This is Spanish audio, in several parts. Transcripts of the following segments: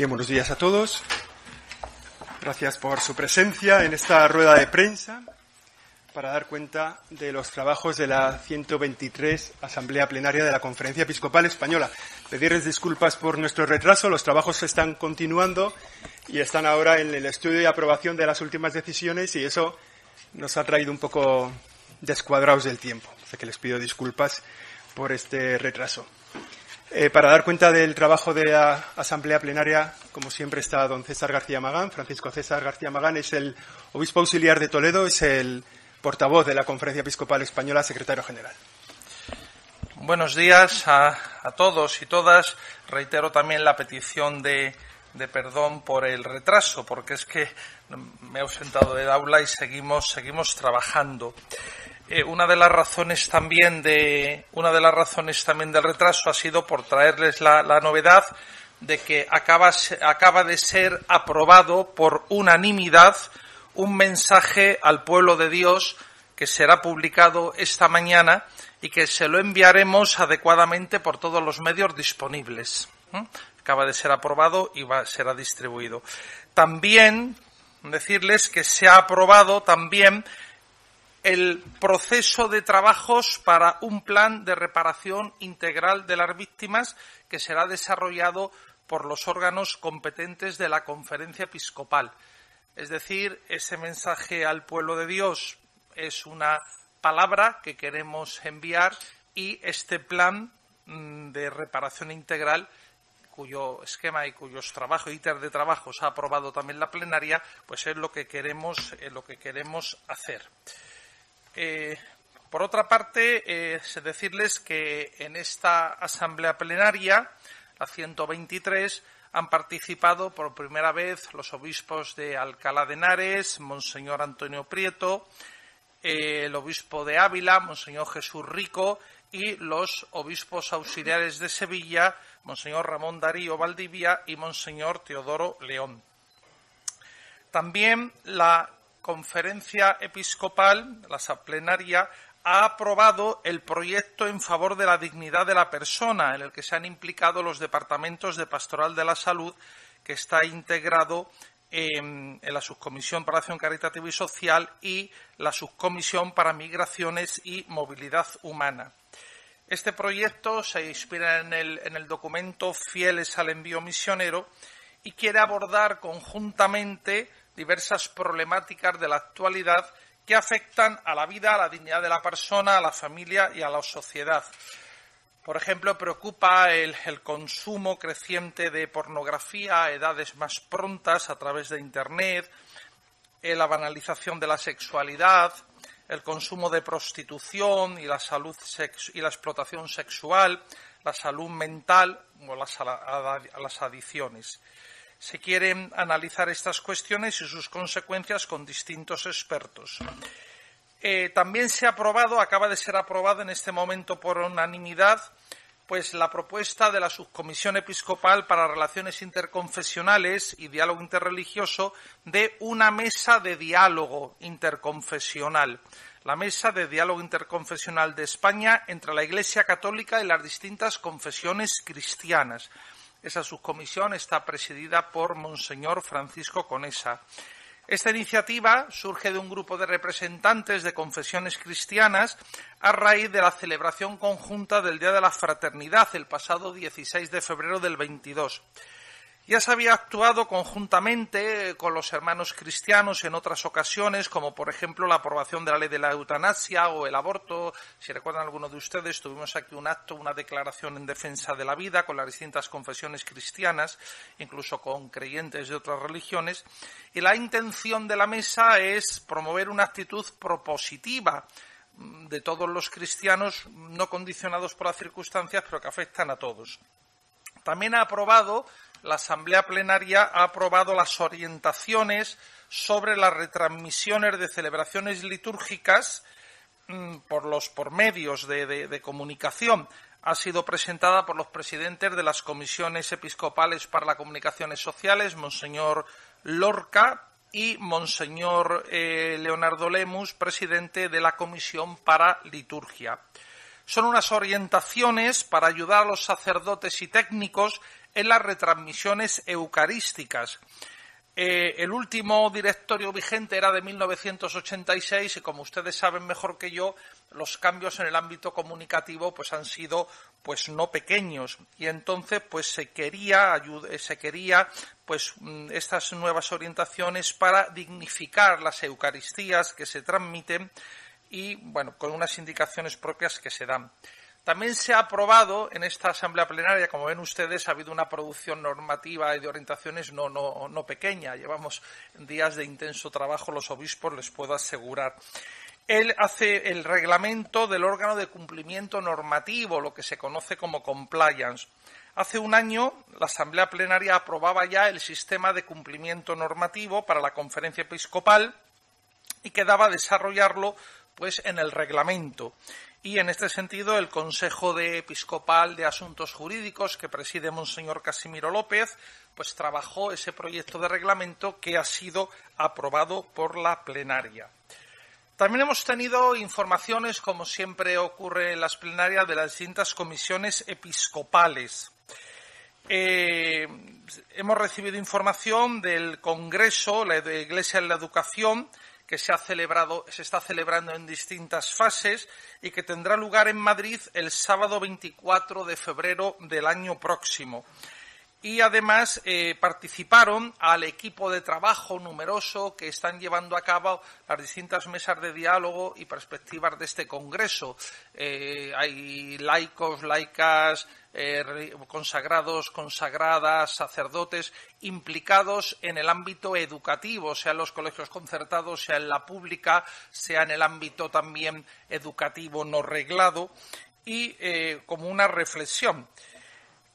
Bien, buenos días a todos. Gracias por su presencia en esta rueda de prensa para dar cuenta de los trabajos de la 123 Asamblea Plenaria de la Conferencia Episcopal Española. Pedirles disculpas por nuestro retraso. Los trabajos están continuando y están ahora en el estudio y aprobación de las últimas decisiones y eso nos ha traído un poco descuadrados del tiempo. Así que les pido disculpas por este retraso. Eh, para dar cuenta del trabajo de la Asamblea Plenaria, como siempre está don César García Magán. Francisco César García Magán es el obispo auxiliar de Toledo, es el portavoz de la Conferencia Episcopal Española, secretario general. Buenos días a, todos y todas. Reitero también la petición de, perdón por el retraso, porque es que me he ausentado del aula y seguimos, seguimos trabajando. Eh, una de las razones también de una de las razones también del retraso ha sido por traerles la, novedad de que acaba, acaba de ser aprobado por unanimidad un mensaje al pueblo de Dios que será publicado esta mañana y que se lo enviaremos adecuadamente por todos los medios disponibles. Acaba de ser aprobado y será distribuido. También decirles que se ha aprobado también el proceso de trabajos para un plan de reparación integral de las víctimas que será desarrollado por los órganos competentes de la conferencia episcopal. Es decir, ese mensaje al pueblo de Dios es una palabra que queremos enviar y este plan mm, de reparación integral cuyo esquema y cuyos trabajos ITER de trabajos ha aprobado también la plenaria, pues es lo que queremos, eh, lo que queremos hacer. Eh, por otra parte, eh, decirles que en esta asamblea plenaria, la 123, han participado por primera vez los obispos de Alcalá de Henares, Monseñor Antonio Prieto, eh, el obispo de Ávila, Monseñor Jesús Rico, y los obispos auxiliares de Sevilla, Monseñor Ramón Darío Valdivia y Monseñor Teodoro León. También la conferencia episcopal, la plenaria, ha aprobado el proyecto en favor de la dignidad de la persona, en el que se han implicado los departamentos de Pastoral de la Salud, que está integrado en, la Subcomisión para Acción Caritativa y Social y la Subcomisión para Migraciones y Movilidad Humana. Este proyecto se inspira en el, en el documento Fieles al Envío Misionero y quiere abordar conjuntamente diversas problemáticas de la actualidad que afectan a la vida, a la dignidad de la persona, a la familia y a la sociedad. Por ejemplo, preocupa el, consumo creciente de pornografía a edades más prontas a través de Internet, eh, la banalización de la sexualidad, el consumo de prostitución y la salud y la explotación sexual, la salud mental o las adicciones se quieren analizar estas cuestiones y sus consecuencias con distintos expertos. Eh, también se ha aprobado, acaba de ser aprobado en este momento por unanimidad, pues la propuesta de la Subcomisión Episcopal para Relaciones Interconfesionales y Diálogo Interreligioso de una mesa de diálogo interconfesional. La mesa de diálogo interconfesional de España entre la Iglesia Católica y las distintas confesiones cristianas. Esa subcomisión está presidida por Monseñor Francisco Conesa. Esta iniciativa surge de un grupo de representantes de confesiones cristianas a raíz de la celebración conjunta del Día de la Fraternidad el pasado 16 de febrero del 22. Ya se había actuado conjuntamente con los hermanos cristianos en otras ocasiones, como por ejemplo la aprobación de la ley de la eutanasia o el aborto. Si recuerdan algunos de ustedes, tuvimos aquí un acto, una declaración en defensa de la vida con las distintas confesiones cristianas, incluso con creyentes de otras religiones. Y la intención de la mesa es promover una actitud propositiva de todos los cristianos, no condicionados por las circunstancias, pero que afectan a todos. También ha aprobado la Asamblea Plenaria ha aprobado las orientaciones sobre las retransmisiones de celebraciones litúrgicas mm, por los por medios de, comunicación. Ha sido presentada por los presidentes de las comisiones episcopales para las comunicaciones sociales, Monseñor Lorca y Monseñor eh, Leonardo Lemus, presidente de la Comisión para Liturgia. Son unas orientaciones para ayudar a los sacerdotes y técnicos en las retransmisiones eucarísticas. Eh, el último directorio vigente era de 1986 y como ustedes saben mejor que yo, los cambios en el ámbito comunicativo pues han sido pues no pequeños y entonces pues se quería eh, se quería pues mm, estas nuevas orientaciones para dignificar las eucaristías que se transmiten y bueno con unas indicaciones propias que se dan. También se ha aprobado en esta asamblea plenaria, como ven ustedes, ha habido una producción normativa y de orientaciones no, no, no pequeña. Llevamos días de intenso trabajo los obispos, les puedo asegurar. Él hace el reglamento del órgano de cumplimiento normativo, lo que se conoce como compliance. Hace un año la Asamblea Plenaria aprobaba ya el sistema de cumplimiento normativo para la conferencia episcopal y quedaba desarrollarlo pues en el reglamento y en este sentido el Consejo Episcopal de Asuntos Jurídicos que preside Monseñor Casimiro López pues trabajó ese proyecto de reglamento que ha sido aprobado por la plenaria. También hemos tenido informaciones, como siempre ocurre en las plenarias, de las distintas comisiones episcopales. Eh, hemos recibido información del Congreso la Iglesia en la Educación, que se, ha celebrado, se está celebrando en distintas fases y que tendrá lugar en Madrid el sábado 24 de febrero del año próximo. Y además eh, participaron al equipo de trabajo numeroso que están llevando a cabo las distintas mesas de diálogo y perspectivas de este Congreso. Eh, hay laicos, laicas, eh, consagrados, consagradas, sacerdotes implicados en el ámbito educativo, sea en los colegios concertados, sea en la pública, sea en el ámbito también educativo no reglado, y eh, como una reflexión.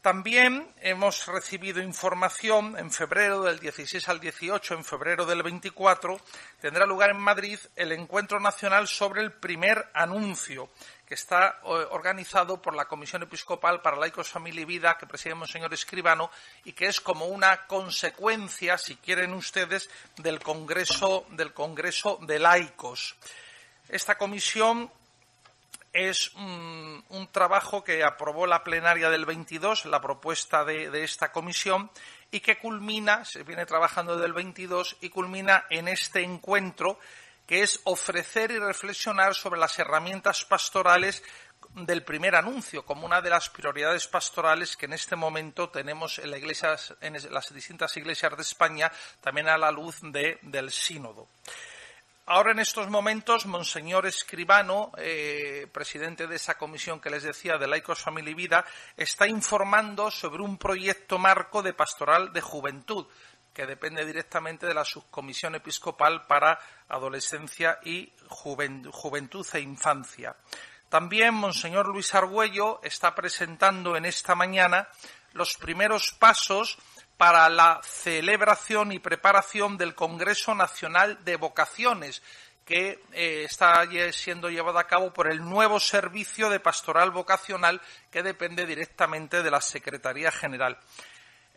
También hemos recibido información en febrero del 16 al 18, en febrero del 24, tendrá lugar en Madrid el Encuentro Nacional sobre el primer anuncio, que está organizado por la Comisión Episcopal para Laicos, Familia y Vida, que preside Monseñor Escribano, y que es como una consecuencia, si quieren ustedes, del Congreso, del Congreso de Laicos. Esta comisión es un, trabajo que aprobó la plenaria del 22, la propuesta de, de, esta comisión, y que culmina, se viene trabajando desde el 22 y culmina en este encuentro que es ofrecer y reflexionar sobre las herramientas pastorales del primer anuncio como una de las prioridades pastorales que en este momento tenemos en, las distintas iglesias de España, también a la luz del sínodo. Ahora, en estos momentos, Monseñor Escribano, eh, presidente de esa comisión que les decía de Laicos, Familia y Vida, está informando sobre un proyecto marco de pastoral de juventud que depende directamente de la subcomisión episcopal para adolescencia y juventud e infancia. También Monseñor Luis Argüello está presentando en esta mañana los primeros pasos para la celebración y preparación del Congreso Nacional de Vocaciones, que eh, está siendo llevado a cabo por el nuevo Servicio de Pastoral Vocacional que depende directamente de la Secretaría General.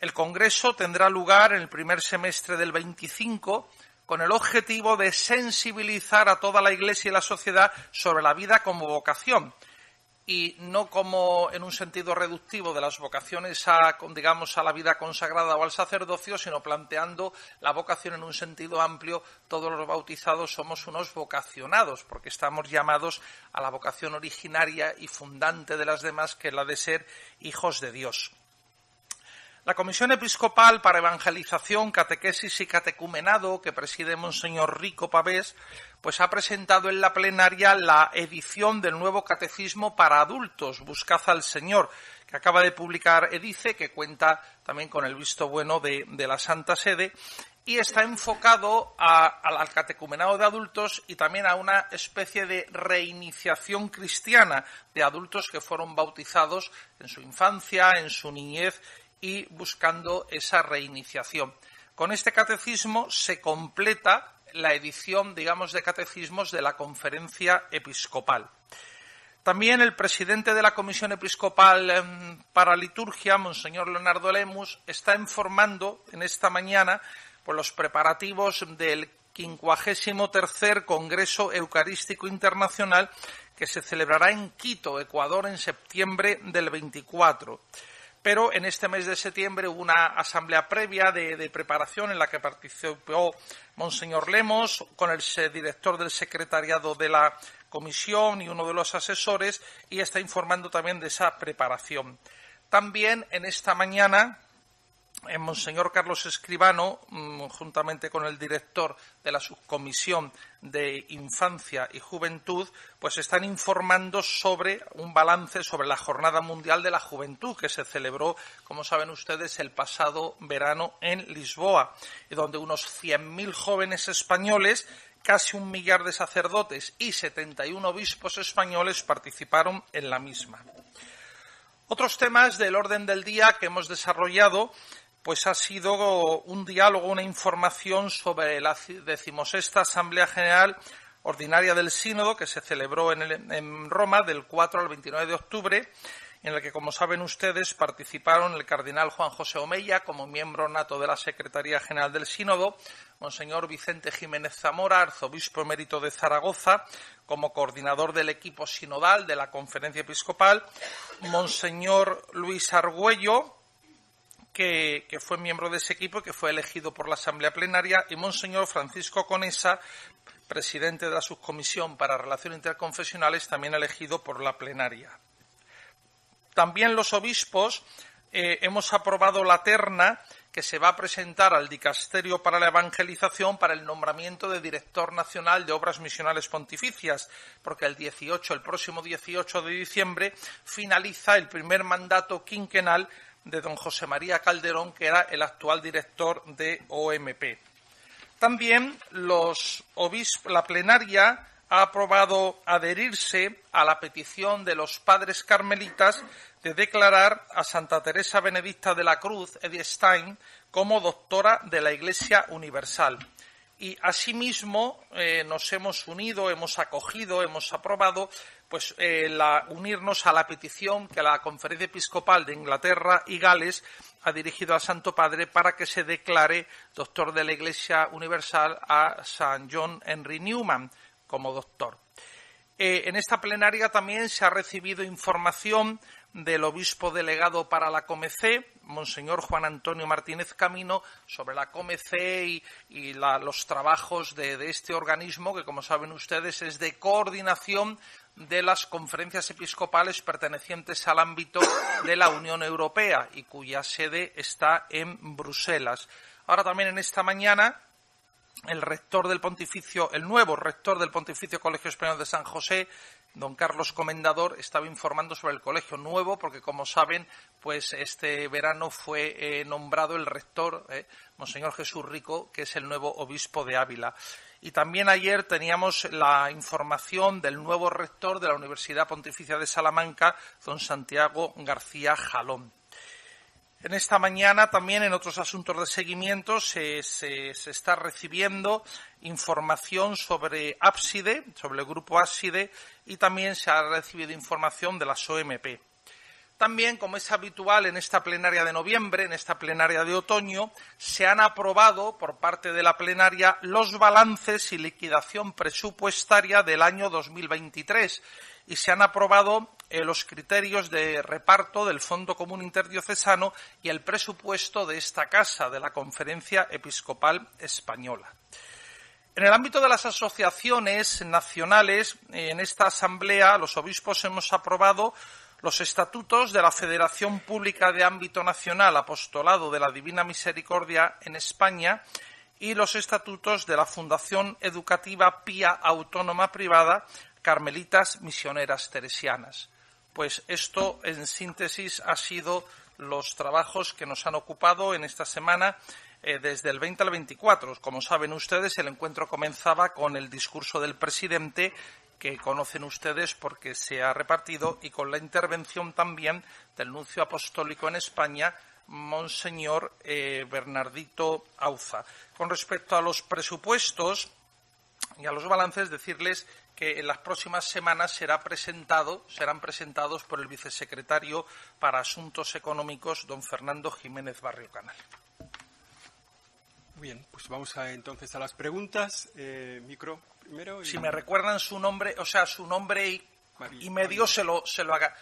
El Congreso tendrá lugar en el primer semestre del 25 con el objetivo de sensibilizar a toda la Iglesia y la sociedad sobre la vida como vocación y no como en un sentido reductivo de las vocaciones a, digamos, a la vida consagrada o al sacerdocio, sino planteando la vocación en un sentido amplio. Todos los bautizados somos unos vocacionados, porque estamos llamados a la vocación originaria y fundante de las demás, que es la de ser hijos de Dios. La Comisión Episcopal para Evangelización, Catequesis y Catecumenado, que preside Monseñor Rico Pavés, pues ha presentado en la plenaria la edición del nuevo Catecismo para adultos, Buscad al Señor, que acaba de publicar Edice, que cuenta también con el visto bueno de, la Santa Sede, y está enfocado al catecumenado de adultos y también a una especie de reiniciación cristiana de adultos que fueron bautizados en su infancia, en su niñez y buscando esa reiniciación. Con este catecismo se completa la edición, digamos, de catecismos de la conferencia episcopal. También el presidente de la Comisión Episcopal em, para Liturgia, Monseñor Leonardo Lemus, está informando en esta mañana por los preparativos del 53 Congreso Eucarístico Internacional que se celebrará en Quito, Ecuador, en septiembre del 24. Pero en este mes de septiembre hubo una asamblea previa de, preparación en la que participó Monseñor Lemos con el director del secretariado de la comisión y uno de los asesores y está informando también de esa preparación. También en esta mañana Monseñor Carlos Escribano, mm, juntamente con el director de la subcomisión de Infancia y Juventud, pues están informando sobre un balance sobre la Jornada Mundial de la Juventud que se celebró, como saben ustedes, el pasado verano en Lisboa, donde unos 100.000 jóvenes españoles casi un millar de sacerdotes y 71 obispos españoles participaron en la misma. Otros temas del orden del día que hemos desarrollado pues ha sido un diálogo, una información sobre la decimosexta Asamblea General Ordinaria del Sínodo que se celebró en, Roma del 4 al 29 de octubre, en el que, como saben ustedes, participaron el cardenal Juan José Omeya como miembro nato de la Secretaría General del Sínodo, Monseñor Vicente Jiménez Zamora, arzobispo emérito de Zaragoza, como coordinador del equipo sinodal de la Conferencia Episcopal, Monseñor Luis Argüello, que, fue miembro de ese equipo que fue elegido por la Asamblea Plenaria, y Monseñor Francisco Conesa, presidente de la Subcomisión para Relaciones Interconfesionales, también elegido por la Plenaria. También los obispos eh, hemos aprobado la terna que se va a presentar al Dicasterio para la Evangelización para el nombramiento de director nacional de obras misionales pontificias, porque el 18, el próximo 18 de diciembre, finaliza el primer mandato quinquenal de don José María Calderón, que era el actual director de OMP. También los la plenaria ha aprobado adherirse a la petición de los padres carmelitas de declarar a Santa Teresa Benedicta de la Cruz, Edith Stein, como doctora de la Iglesia Universal y asimismo eh, nos hemos unido, hemos acogido, hemos aprobado pues eh, unirnos a la petición que la Conferencia Episcopal de Inglaterra y Gales ha dirigido al Santo Padre para que se declare doctor de la Iglesia Universal a San John Henry Newman como doctor. Eh, en esta plenaria también se ha recibido información del obispo delegado para la COMEC, Monseñor Juan Antonio Martínez Camino, sobre la COMEC y, los trabajos de, este organismo, que como saben ustedes es de coordinación de las conferencias episcopales pertenecientes al ámbito de la Unión Europea y cuya sede está en Bruselas. Ahora también en esta mañana el rector del pontificio, el nuevo rector del Pontificio Colegio Español de San José, don Carlos Comendador estaba informando sobre el colegio nuevo, porque como saben, pues este verano fue eh, nombrado el rector, eh, Monseñor Jesús Rico, que es el nuevo obispo de Ávila. Y también ayer teníamos la información del nuevo rector de la Universidad Pontificia de Salamanca, don Santiago García Jalón. En esta mañana también en otros asuntos de seguimiento se, está recibiendo información sobre Ábside, sobre el grupo Ábside y también se ha recibido información de las OMP. También, como es habitual en esta plenaria de noviembre, en esta plenaria de otoño, se han aprobado por parte de la plenaria los balances y liquidación presupuestaria del año 2023 y se han aprobado eh, los criterios de reparto del Fondo Común Interdiocesano y el presupuesto de esta Casa, de la Conferencia Episcopal Española. En el ámbito de las asociaciones nacionales, en esta Asamblea los obispos hemos aprobado los estatutos de la Federación Pública de Ámbito Nacional Apostolado de la Divina Misericordia en España y los estatutos de la Fundación Educativa Pía Autónoma Privada Carmelitas Misioneras Teresianas. Pues esto, en síntesis, ha sido los trabajos que nos han ocupado en esta semana eh, desde el 20 al 24. Como saben ustedes, el encuentro comenzaba con el discurso del presidente que conocen ustedes porque se ha repartido y con la intervención también del nuncio apostólico en España, Monseñor eh, Bernardito Auza. Con respecto a los presupuestos y a los balances, decirles que en las próximas semanas será presentado, serán presentados por el vicesecretario para Asuntos Económicos, don Fernando Jiménez Barrio Canal. Bien, pues vamos entonces a las preguntas. Eh, micro primero. Si me recuerdan su nombre, o sea, su nombre y, medio se lo, se lo haga.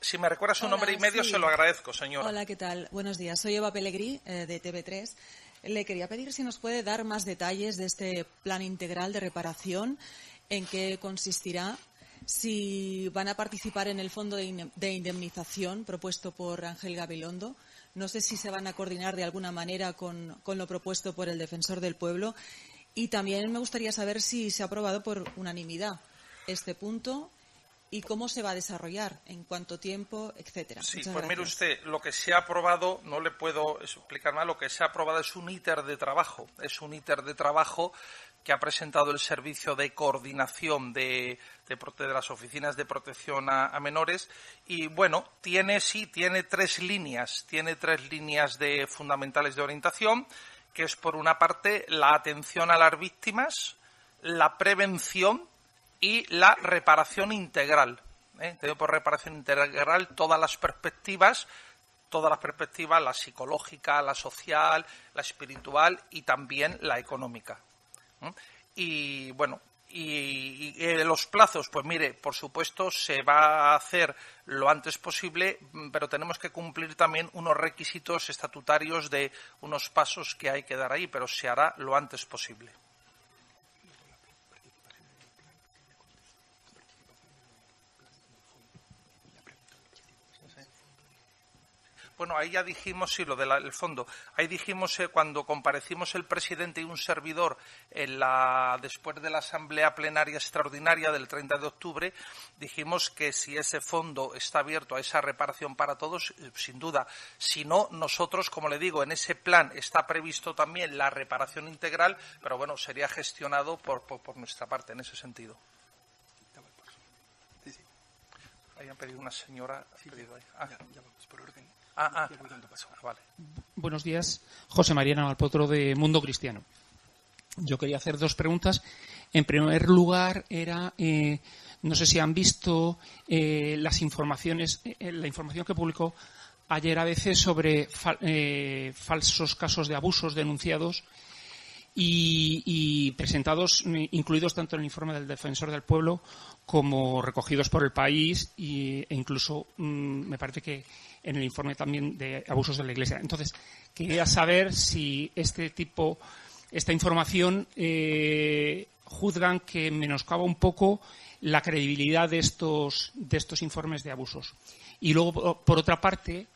Si me recuerda su nombre y medio, se lo agradezco, señora. Hola, ¿qué tal? Buenos días. Soy Eva Pellegrí, eh, de TV3. Le quería pedir si nos puede dar más detalles de este plan integral de reparación, en qué consistirá, si van a participar en el fondo de indemnización propuesto por Ángel Gabilondo. No sé si se van a coordinar de alguna manera con, con lo propuesto por el defensor del pueblo. Y también me gustaría saber si se ha aprobado por unanimidad este punto y cómo se va a desarrollar, en cuánto tiempo, etcétera. Sí, pues mire usted, lo que se ha aprobado, no le puedo explicar más, lo que se ha aprobado es un íter de trabajo, es un íter de trabajo que ha presentado el Servicio de Coordinación de, de, las Oficinas de Protección a, Menores y, bueno, tiene, sí, tiene tres líneas, tiene tres líneas de fundamentales de orientación, que es, por una parte, la atención a las víctimas, la prevención y la reparación integral. ¿eh? Tengo por reparación integral todas las perspectivas, todas las perspectivas, la psicológica, la social, la espiritual y también la económica. Y bueno, y, eh, los plazos, pues mire, por supuesto se va a hacer lo antes posible, pero tenemos que cumplir también unos requisitos estatutarios de unos pasos que hay que dar ahí, pero se hará lo antes posible. Bueno, ahí ya dijimos, sí, lo del fondo. Ahí dijimos eh, cuando comparecimos el presidente y un servidor en la, después de la asamblea plenaria extraordinaria del 30 de octubre, dijimos que si ese fondo está abierto a esa reparación para todos, eh, sin duda. Si no, nosotros, como le digo, en ese plan está previsto también la reparación integral, pero bueno, sería gestionado por, por, nuestra parte en ese sentido. Ahí han pedido una señora. Ah. Ya, vamos por orden. Ah, ah. Buenos días, José María Navalpotro de Mundo Cristiano. Yo quería hacer dos preguntas. En primer lugar, era, eh, no sé si han visto eh, las informaciones, eh, la información que publicó ayer a veces sobre falsos casos de abusos denunciados y, presentados, incluidos tanto en el informe del Defensor del Pueblo como recogidos por el país e incluso mm, me parece que en el informe también de abusos de la Iglesia. Entonces, quería saber si este tipo, esta información eh, juzgan que menoscaba un poco la credibilidad de estos, de estos informes de abusos. Y luego, por otra parte,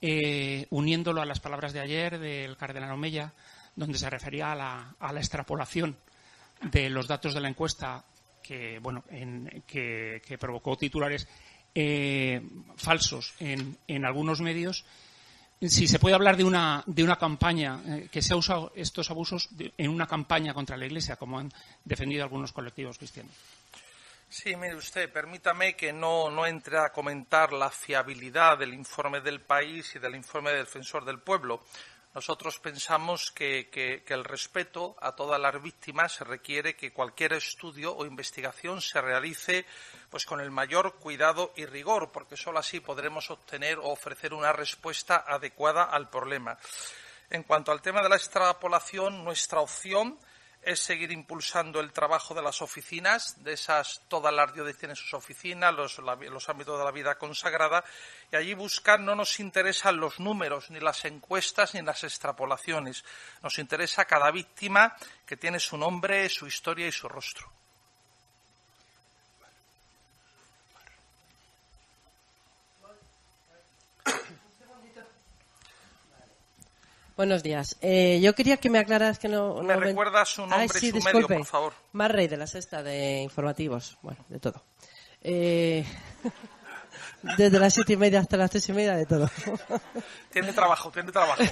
eh, uniéndolo a las palabras de ayer del cardenal Omeya, donde se refería a la, a la extrapolación de los datos de la encuesta que, bueno, en, que, provocó titulares eh, falsos en, en, algunos medios. Si se puede hablar de una, de una campaña, eh, que se ha usado estos abusos en una campaña contra la Iglesia, como han defendido algunos colectivos cristianos. Sí, mire usted, permítame que no, no, entre a comentar la fiabilidad del informe del país y del informe del defensor del pueblo. Nosotros pensamos que, el respeto a todas las víctimas requiere que cualquier estudio o investigación se realice pues con el mayor cuidado y rigor, porque solo así podremos obtener o ofrecer una respuesta adecuada al problema. En cuanto al tema de la extrapolación, nuestra opción es seguir impulsando el trabajo de las oficinas, de esas, todas las diócesis tienen sus oficinas, los, los, ámbitos de la vida consagrada, y allí buscar no nos interesan los números, ni las encuestas, ni las extrapolaciones. Nos interesa cada víctima que tiene su nombre, su historia y su rostro. Buenos días. Eh, yo quería que me aclararas que no... ¿Me recuerdas su nombre y su medio, por favor? Más Rey, de la sexta de informativos. Bueno, de todo. Eh, desde las siete y media hasta las tres y media, de todo. Tiene trabajo, tiene trabajo.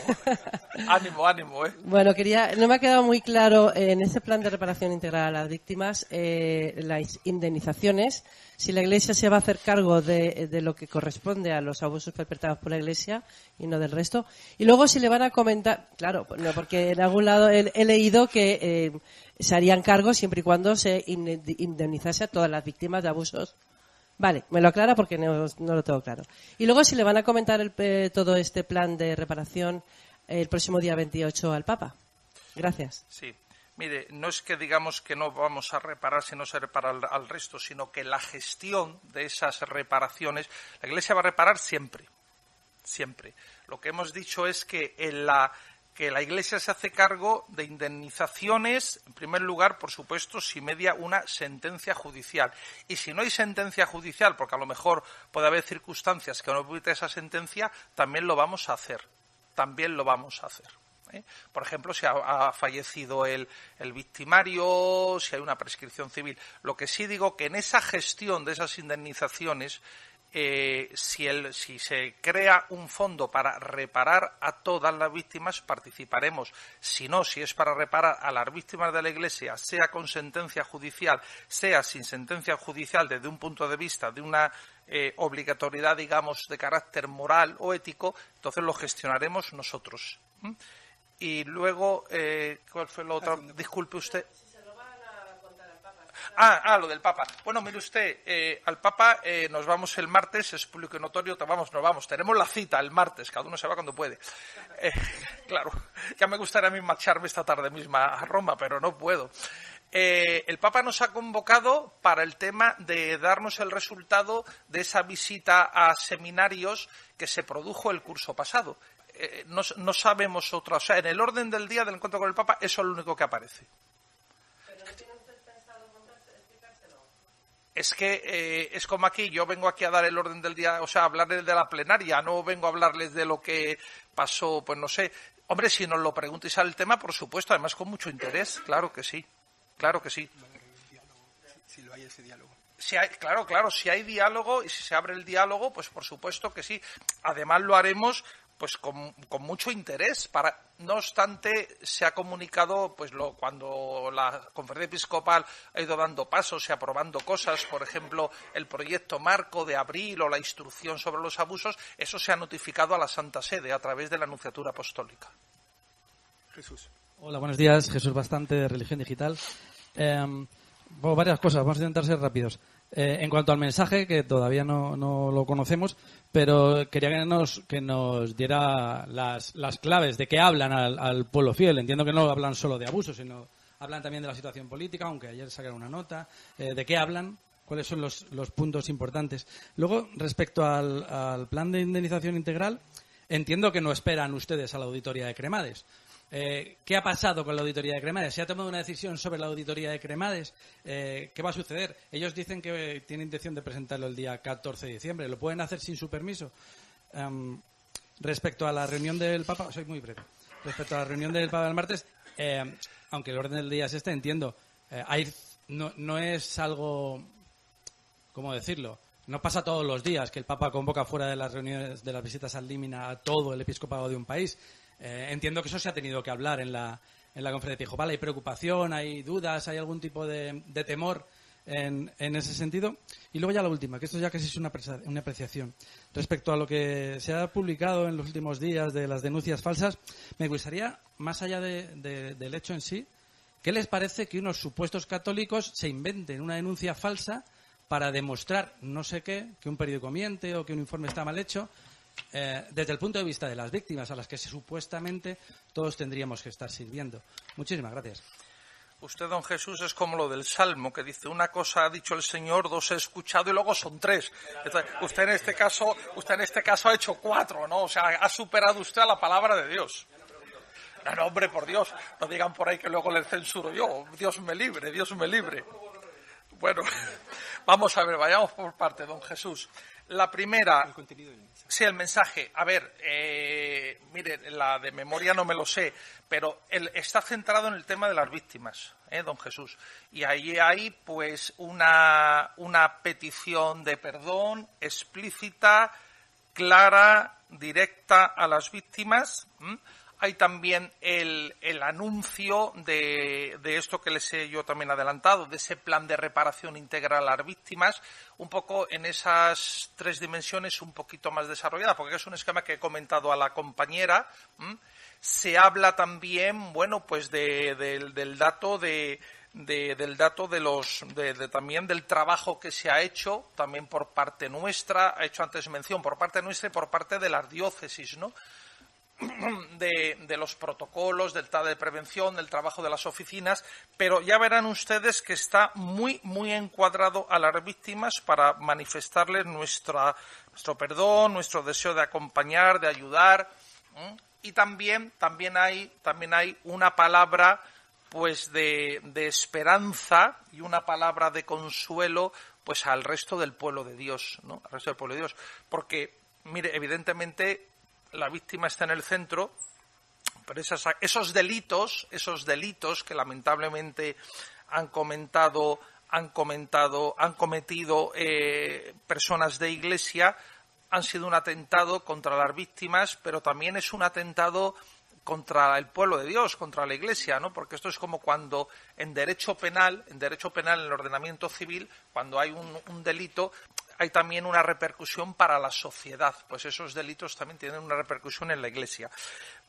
ánimo, ánimo, ¿eh? Bueno, quería... No me ha quedado muy claro en ese plan de reparación integral a las víctimas eh, las indemnizaciones si la Iglesia se va a hacer cargo de, lo que corresponde a los abusos perpetrados por la Iglesia y no del resto. Y luego si le van a comentar, claro, no, porque en algún lado he, leído que eh, se harían cargos siempre y cuando se indemnizase a todas las víctimas de abusos. Vale, me lo aclara porque no, lo tengo claro. Y luego si le van a comentar eh, todo este plan de reparación el próximo día 28 al Papa. Gracias. Sí. Mire, no es que digamos que no vamos a reparar si no se repara al, resto, sino que la gestión de esas reparaciones, la Iglesia va a reparar siempre, siempre. Lo que hemos dicho es que en la que la Iglesia se hace cargo de indemnizaciones, en primer lugar, por supuesto, si media una sentencia judicial. Y si no hay sentencia judicial, porque a lo mejor puede haber circunstancias que no permiten esa sentencia, también lo vamos a hacer. También lo vamos a hacer. ¿eh? Por ejemplo, si ha, fallecido el, el, victimario, si hay una prescripción civil. Lo que sí digo que en esa gestión de esas indemnizaciones eh, si, si, se crea un fondo para reparar a todas las víctimas, participaremos. Si no, si es para reparar a las víctimas de la Iglesia, sea con sentencia judicial, sea sin sentencia judicial, desde un punto de vista de una eh, obligatoriedad, digamos, de carácter moral o ético, entonces lo gestionaremos nosotros. Y luego, eh, ¿cuál fue lo otro? Disculpe usted. Ah, ah, lo del Papa. Bueno, mire usted, eh, al Papa eh, nos vamos el martes, es público y notorio, vamos, nos vamos. Tenemos la cita el martes, cada uno se va cuando puede. Eh, claro, ya me gustaría a mí marcharme esta tarde misma a Roma, pero no puedo. el Papa nos ha convocado para el tema de darnos el resultado de esa visita a seminarios que se produjo el curso pasado. no, no, sabemos otra. O sea, en el orden del día del encuentro con el Papa, eso es lo único que aparece. Es que eh, es como aquí, yo vengo aquí a dar el orden del día, o sea, hablarles de la plenaria, no vengo a hablarles de lo que pasó, pues no sé. Hombre, si nos lo preguntáis al tema, por supuesto, además con mucho interés, claro que sí, claro que sí. Si lo hay ese diálogo. Si hay, claro, claro, si hay diálogo y si se abre el diálogo, pues por supuesto que sí. Además lo haremos pues con, mucho interés. Para, no obstante, se ha comunicado, pues lo, cuando la conferencia episcopal ha ido dando pasos y aprobando cosas, por ejemplo, el proyecto marco de abril o la instrucción sobre los abusos, eso se ha notificado a la Santa Sede a través de la Anunciatura Apostólica. Jesús. Hola, buenos días. Jesús Bastante, de Religión Digital. Em, varias cosas, vamos a intentar ser rápidos. Eh, en cuanto al mensaje, que todavía no, no, lo conocemos, pero quería que nos, que nos diera las, las claves de qué hablan al, pueblo fiel. Entiendo que no hablan solo de abusos, sino hablan también de la situación política, aunque ayer sacaron una nota. Eh, ¿De qué hablan? ¿Cuáles son los, los puntos importantes? Luego, respecto al, al plan de indemnización integral, entiendo que no esperan ustedes a la auditoría de Cremades. Eh, ¿Qué ha pasado con la auditoría de Cremades? ¿Se ha tomado una decisión sobre la auditoría de Cremades? Eh, ¿Qué va a suceder? Ellos dicen que tienen intención de presentarlo el día 14 de diciembre. ¿Lo pueden hacer sin su permiso? Em, respecto a la reunión del Papa, soy muy breve. Respecto a la reunión del Papa del martes, em, aunque el orden del día es este, entiendo, eh, no es algo, ¿cómo decirlo? No pasa todos los días que el Papa convoca fuera de las reuniones, de las visitas al Límina a todo el episcopado de un país. Eh, entiendo que eso se ha tenido que hablar en la, en la conferencia episcopal. ¿Hay preocupación, hay dudas, hay algún tipo de, temor en, en, ese sentido? Y luego ya la última, que esto ya casi es una, una apreciación. Respecto a lo que se ha publicado en los últimos días de las denuncias falsas, me gustaría, más allá del hecho en sí, ¿qué les parece que unos supuestos católicos se inventen una denuncia falsa para demostrar no sé qué, que un periódico miente o que un informe está mal hecho, eh, desde el punto de vista de las víctimas a las que supuestamente todos tendríamos que estar sirviendo. Muchísimas gracias. Usted, don Jesús, es como lo del Salmo, que dice una cosa ha dicho el Señor, dos he escuchado y luego son tres. usted en este caso, usted en este caso ha hecho cuatro, ¿no? O sea, ha superado usted a la palabra de Dios. No, hombre, por Dios, no digan por ahí que luego le censuro yo. Dios me libre, Dios me libre. Bueno, vamos a ver, vayamos por parte, don Jesús. La primera. El contenido Sí, el mensaje. A ver, eh, mire, la de memoria no me lo sé, pero está centrado en el tema de las víctimas, ¿eh, don Jesús. Y ahí hay, pues, una, una petición de perdón explícita, clara, directa a las víctimas hay también el, anuncio de, esto que les he yo también adelantado, de ese plan de reparación integral a las víctimas, un poco en esas tres dimensiones un poquito más desarrollada, porque es un esquema que he comentado a la compañera. Se habla también, bueno, pues del dato de, del dato de los también del trabajo que se ha hecho también por parte nuestra ha hecho antes mención por parte nuestra y por parte de las diócesis no de, los protocolos, del tal de prevención, del trabajo de las oficinas, pero ya verán ustedes que está muy, muy encuadrado a las víctimas para manifestarles nuestra, nuestro perdón, nuestro deseo de acompañar, de ayudar. Y también, también, hay, también hay una palabra pues de, de esperanza y una palabra de consuelo pues al resto del pueblo de Dios, ¿no? Al resto del pueblo de Dios. Porque, mire, evidentemente la víctima está en el centro, pero esos delitos, esos delitos que lamentablemente han comentado, han comentado, han cometido eh, personas de iglesia, han sido un atentado contra las víctimas, pero también es un atentado contra el pueblo de Dios, contra la Iglesia, ¿no? Porque esto es como cuando en derecho penal, en derecho penal, en el ordenamiento civil, cuando hay un delito, hay también una repercusión para la sociedad, pues esos delitos también tienen una repercusión en la Iglesia.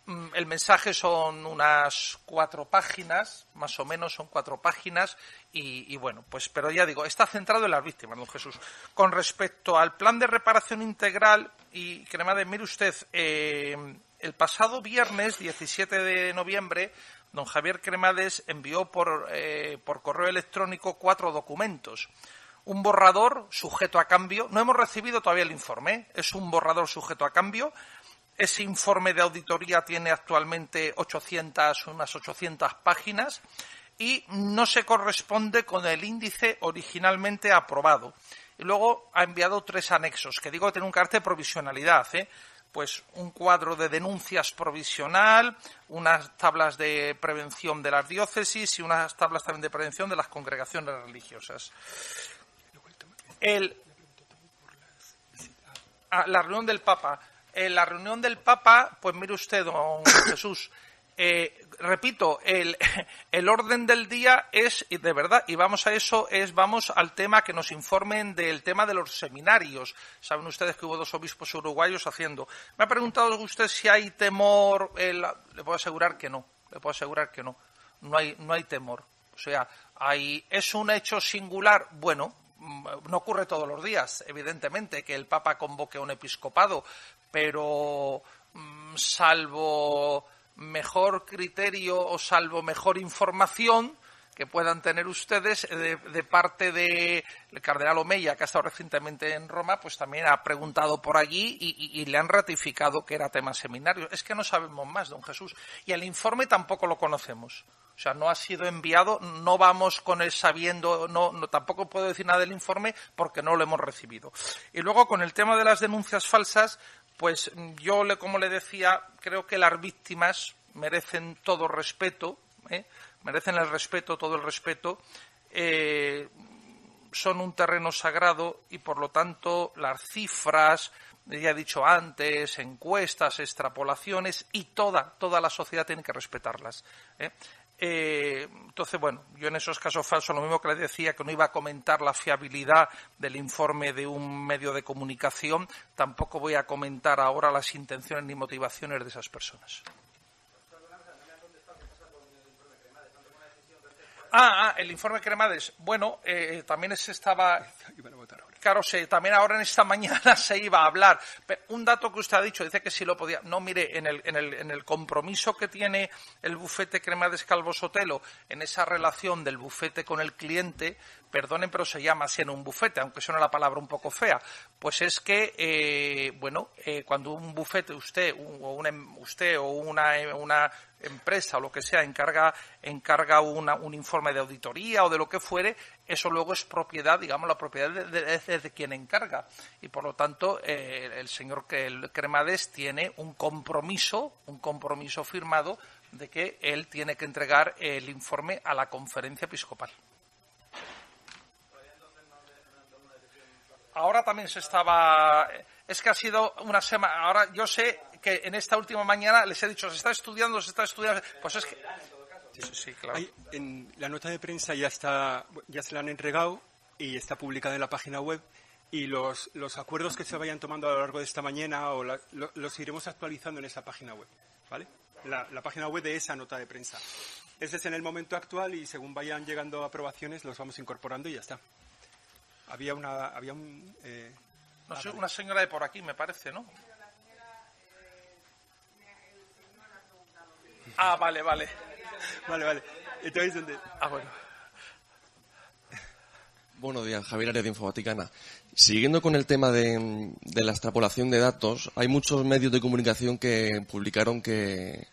Mm, el mensaje son unas cuatro páginas, más o menos son cuatro páginas, y, bueno, pues, pero ya digo, está centrado en las víctimas, don Jesús. Con respecto al plan de reparación integral, y me mire usted, eh, el pasado viernes, 17 de noviembre, don Javier Cremades envió por, eh, por correo electrónico cuatro documentos un borrador sujeto a cambio. No hemos recibido todavía el informe, ¿eh? es un borrador sujeto a cambio. Ese informe de auditoría tiene actualmente 800, unas 800 páginas y no se corresponde con el índice originalmente aprobado. Y luego ha enviado tres anexos, que digo que tiene un carácter de provisionalidad. ¿eh? Pues un cuadro de denuncias provisional, unas tablas de prevención de las diócesis y unas tablas también de prevención de las congregaciones religiosas el, ah, la reunión del Papa. En la reunión del Papa, pues mire usted, don Jesús, eh, repito, el, el, orden del día es, de verdad, y vamos a eso, es, vamos al tema que nos informen del tema de los seminarios. Saben ustedes que hubo dos obispos uruguayos haciendo. Me ha preguntado usted si hay temor. le puedo asegurar que no. Le puedo asegurar que no. No hay, no hay temor. O sea, hay, es un hecho singular. Bueno, no ocurre todos los días, evidentemente, que el Papa convoque un episcopado, pero mm, salvo mejor criterio o salvo mejor información que puedan tener ustedes de, parte del cardenal Omeya, que ha estado recientemente en Roma, pues también ha preguntado por allí y, y, le han ratificado que era tema seminario. Es que no sabemos más, don Jesús. Y el informe tampoco lo conocemos. O sea, no ha sido enviado, no vamos con él sabiendo, no, tampoco puedo decir nada del informe porque no lo hemos recibido. Y luego con el tema de las denuncias falsas, pues yo, como le decía, creo que las víctimas merecen todo respeto, ¿eh? merecen el respeto, todo el respeto. Eh, son un terreno sagrado y por lo tanto las cifras, ya he dicho antes, encuestas, extrapolaciones y toda, toda la sociedad tiene que respetarlas. ¿eh? Eh, entonces, bueno, yo en esos casos falsos, lo mismo que le decía, que no iba a comentar la fiabilidad del informe de un medio de comunicación, tampoco voy a comentar ahora las intenciones ni motivaciones de esas personas. Ah, ah, el informe Cremades. Bueno, eh, también se estaba. Claro, también ahora en esta mañana se iba a hablar. un dato que usted ha dicho, dice que sí lo podía. No, mire, en el, en el, en el compromiso que tiene el bufete Cremades Calvo Sotelo, en esa relación del bufete con el cliente, perdonen, pero se llama así en un bufete, aunque suena la palabra un poco fea, pues es que, eh, bueno, eh, cuando un bufete, usted, o una, usted o una, una empresa o lo que sea encarga, encarga un informe de auditoría o de lo que fuere, eso luego es propiedad, digamos, la propiedad de, quien encarga. Y por lo tanto, eh, el señor Cremades tiene un compromiso, un compromiso firmado de que él tiene que entregar el informe a la conferencia episcopal. Ahora también se estaba. Es que ha sido una semana. Ahora yo sé que en esta última mañana les he dicho, se está estudiando, se está estudiando. Pues es que. Sí, claro. en la nota de prensa ya está, ya se la han entregado y está publicada en la página web y los, los acuerdos que se vayan tomando a lo largo de esta mañana o los iremos actualizando en esa página web, ¿vale? La, la, página web de esa nota de prensa. Ese es en el momento actual y según vayan llegando aprobaciones los vamos incorporando y ya está. Había una, había un, eh, no sé, una señora de por aquí me parece, ¿no? Ah, vale, vale. Vale, vale. Entonces, ¿dónde? Ah, bueno. Buenos días, Javier Arias de Infovaticana. Siguiendo con el tema de, de, la extrapolación de datos, hay muchos medios de comunicación que publicaron que,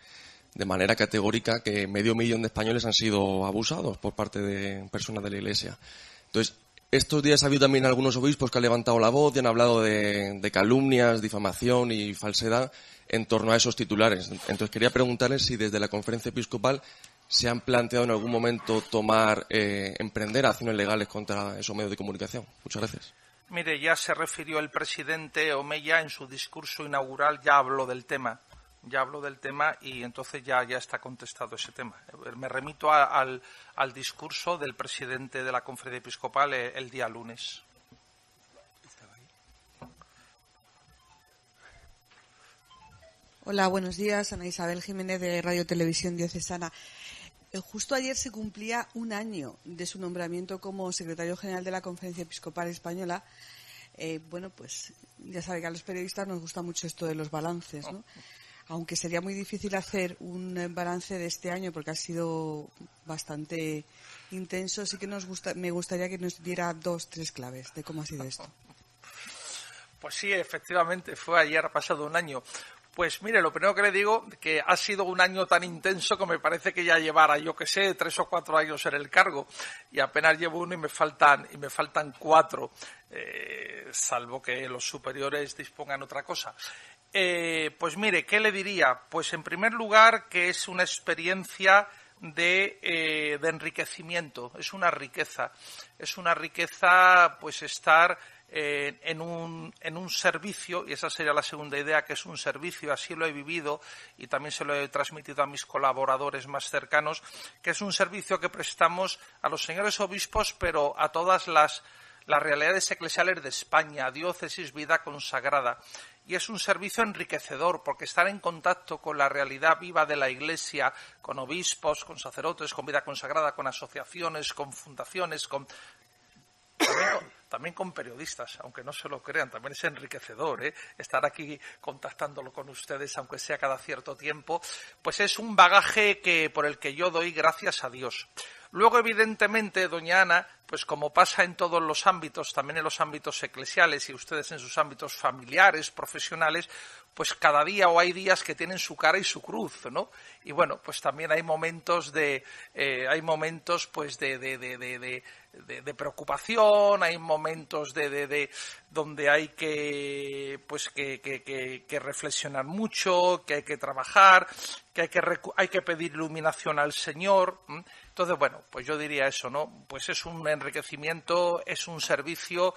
de manera categórica, que medio millón de españoles han sido abusados por parte de personas de la Iglesia. Entonces, estos días ha habido también algunos obispos que han levantado la voz y han hablado de, calumnias, difamación y falsedad en torno a esos titulares. Entonces, quería preguntarles si desde la conferencia episcopal se han planteado en algún momento tomar, eh, emprender acciones legales contra esos medios de comunicación. Muchas gracias. Mire, ya se refirió el presidente Omeya en su discurso inaugural, ya habló del tema. Ya habló del tema y entonces ya, ya está contestado ese tema. Me remito al, al, discurso del presidente de la conferencia episcopal el, el día lunes. Hola, buenos días. Ana Isabel Jiménez de Radio Televisión Diocesana. Justo ayer se cumplía un año de su nombramiento como secretario general de la Conferencia Episcopal Española. Eh, bueno, pues ya sabe que a los periodistas nos gusta mucho esto de los balances, ¿no? Aunque sería muy difícil hacer un balance de este año porque ha sido bastante intenso, sí que nos gusta, me gustaría que nos diera dos, tres claves de cómo ha sido esto. Pues sí, efectivamente, fue ayer, pasado un año. Pues mire, lo primero que le digo, que ha sido un año tan intenso que me parece que ya llevara, yo que sé, tres o cuatro años en el cargo. Y apenas llevo uno y me faltan, y me faltan cuatro, eh, salvo que los superiores dispongan otra cosa. Eh, pues mire, ¿qué le diría? Pues en primer lugar que es una experiencia de, eh, enriquecimiento, es una riqueza. Es una riqueza, pues estar eh, en, un, servicio, y esa sería la segunda idea, que es un servicio, así lo he vivido y también se lo he transmitido a mis colaboradores más cercanos, que es un servicio que prestamos a los señores obispos, pero a todas las realidades eclesiales de España, diócesis, vida consagrada. Y es un servicio enriquecedor, porque estar en contacto con la realidad viva de la Iglesia, con obispos, con sacerdotes, con vida consagrada, con asociaciones, con fundaciones, con también con, periodistas, aunque no se lo crean, también es enriquecedor ¿eh? estar aquí contactándolo con ustedes, aunque sea cada cierto tiempo, pues es un bagaje que, por el que yo doy gracias a Dios. Luego, evidentemente, doña Ana, pues como pasa en todos los ámbitos, también en los ámbitos eclesiales y ustedes en sus ámbitos familiares, profesionales, pues cada día o hay días que tienen su cara y su cruz, ¿no? Y bueno, pues también hay momentos de, eh, hay momentos pues de, de, de, de preocupación, hay momentos de, de, de, donde hay que pues que, que, que, que, reflexionar mucho, que hay que trabajar, que hay que hay que pedir iluminación al Señor. Entonces, bueno, pues yo diría eso, ¿no? Pues es un enriquecimiento, es un servicio.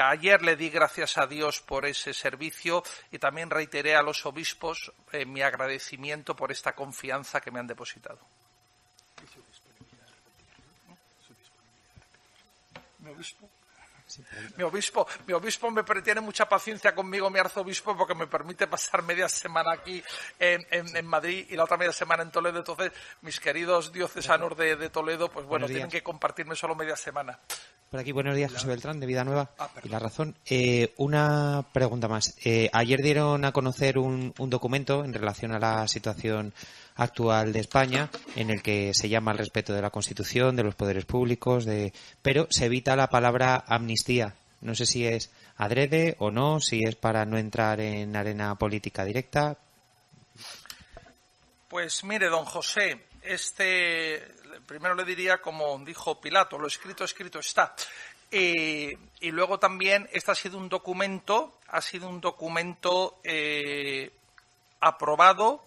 Ayer le di gracias a Dios por ese servicio y también reiteré a los obispos eh, mi agradecimiento por esta confianza que me han depositado. obispo. Mi obispo, mi obispo me tiene mucha paciencia conmigo, mi arzobispo, porque me permite pasar media semana aquí en, en, en Madrid y la otra media semana en Toledo. Entonces, mis queridos diocesanos de, de Toledo, pues bueno, tienen que compartirme solo media semana. Por aquí, buenos días, José Beltrán, de Vida Nueva. Ah, y La Razón. Eh, una pregunta más. Eh, ayer dieron a conocer un, un documento en relación a la situación actual de España, en el que se llama el respeto de la Constitución, de los poderes públicos, de... pero se evita la palabra amnistía. No sé si es adrede o no, si es para no entrar en arena política directa. Pues mire, don José, este primero le diría, como dijo Pilato, lo escrito, escrito está. Eh, y luego también, este ha sido un documento, ha sido un documento eh, aprobado